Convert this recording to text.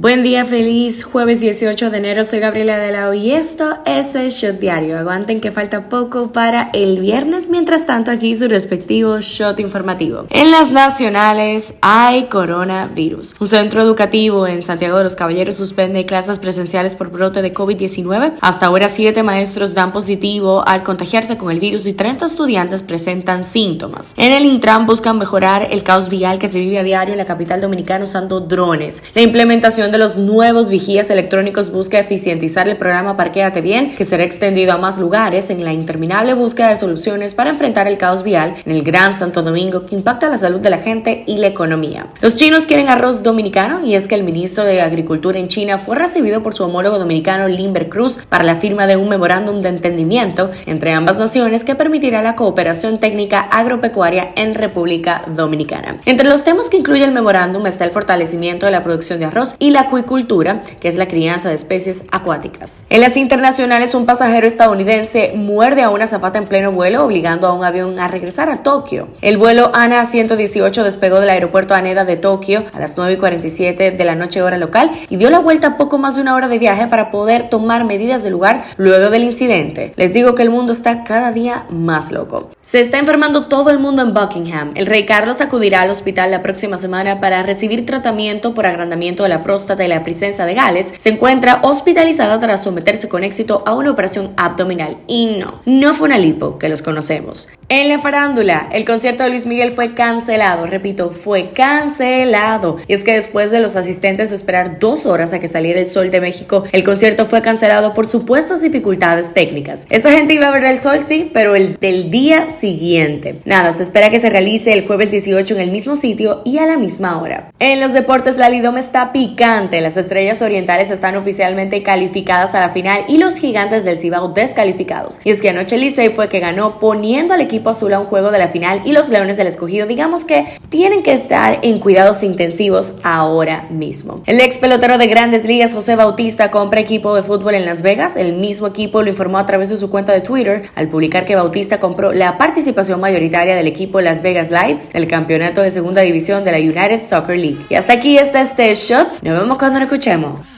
Buen día, feliz jueves 18 de enero. Soy Gabriela de la y esto es el Shot Diario. Aguanten que falta poco para el viernes. Mientras tanto, aquí su respectivo Shot informativo. En las nacionales hay coronavirus. Un centro educativo en Santiago de los Caballeros suspende clases presenciales por brote de COVID-19. Hasta ahora, siete maestros dan positivo al contagiarse con el virus y 30 estudiantes presentan síntomas. En el Intran buscan mejorar el caos vial que se vive a diario en la capital dominicana usando drones. La implementación de los nuevos vigías electrónicos busca eficientizar el programa Parquéate Bien, que será extendido a más lugares en la interminable búsqueda de soluciones para enfrentar el caos vial en el Gran Santo Domingo que impacta la salud de la gente y la economía. Los chinos quieren arroz dominicano y es que el ministro de Agricultura en China fue recibido por su homólogo dominicano Limber Cruz para la firma de un memorándum de entendimiento entre ambas naciones que permitirá la cooperación técnica agropecuaria en República Dominicana. Entre los temas que incluye el memorándum está el fortalecimiento de la producción de arroz y la acuicultura, que es la crianza de especies acuáticas. En las internacionales, un pasajero estadounidense muerde a una zapata en pleno vuelo, obligando a un avión a regresar a Tokio. El vuelo ANA 118 despegó del aeropuerto Haneda de Tokio a las 9 y 47 de la noche hora local y dio la vuelta poco más de una hora de viaje para poder tomar medidas de lugar luego del incidente. Les digo que el mundo está cada día más loco. Se está enfermando todo el mundo en Buckingham. El rey Carlos acudirá al hospital la próxima semana para recibir tratamiento por agrandamiento de la próstata de la princesa de Gales, se encuentra hospitalizada tras someterse con éxito a una operación abdominal. Y no, no fue una lipo, que los conocemos. En la farándula, el concierto de Luis Miguel fue cancelado, repito, fue cancelado. Y es que después de los asistentes esperar dos horas a que saliera el sol de México, el concierto fue cancelado por supuestas dificultades técnicas. Esa gente iba a ver el sol, sí, pero el del día siguiente. Nada, se espera que se realice el jueves 18 en el mismo sitio y a la misma hora. En los deportes, la Lidome está picando las estrellas orientales están oficialmente calificadas a la final y los gigantes del Cibao descalificados. Y es que anoche Licey fue que ganó poniendo al equipo azul a un juego de la final y los Leones del Escogido, digamos que tienen que estar en cuidados intensivos ahora mismo. El ex pelotero de Grandes Ligas, José Bautista, compra equipo de fútbol en Las Vegas. El mismo equipo lo informó a través de su cuenta de Twitter al publicar que Bautista compró la participación mayoritaria del equipo Las Vegas Lights, el campeonato de segunda división de la United Soccer League. Y hasta aquí está este shot. Nos vemos cuando nos escuchemos.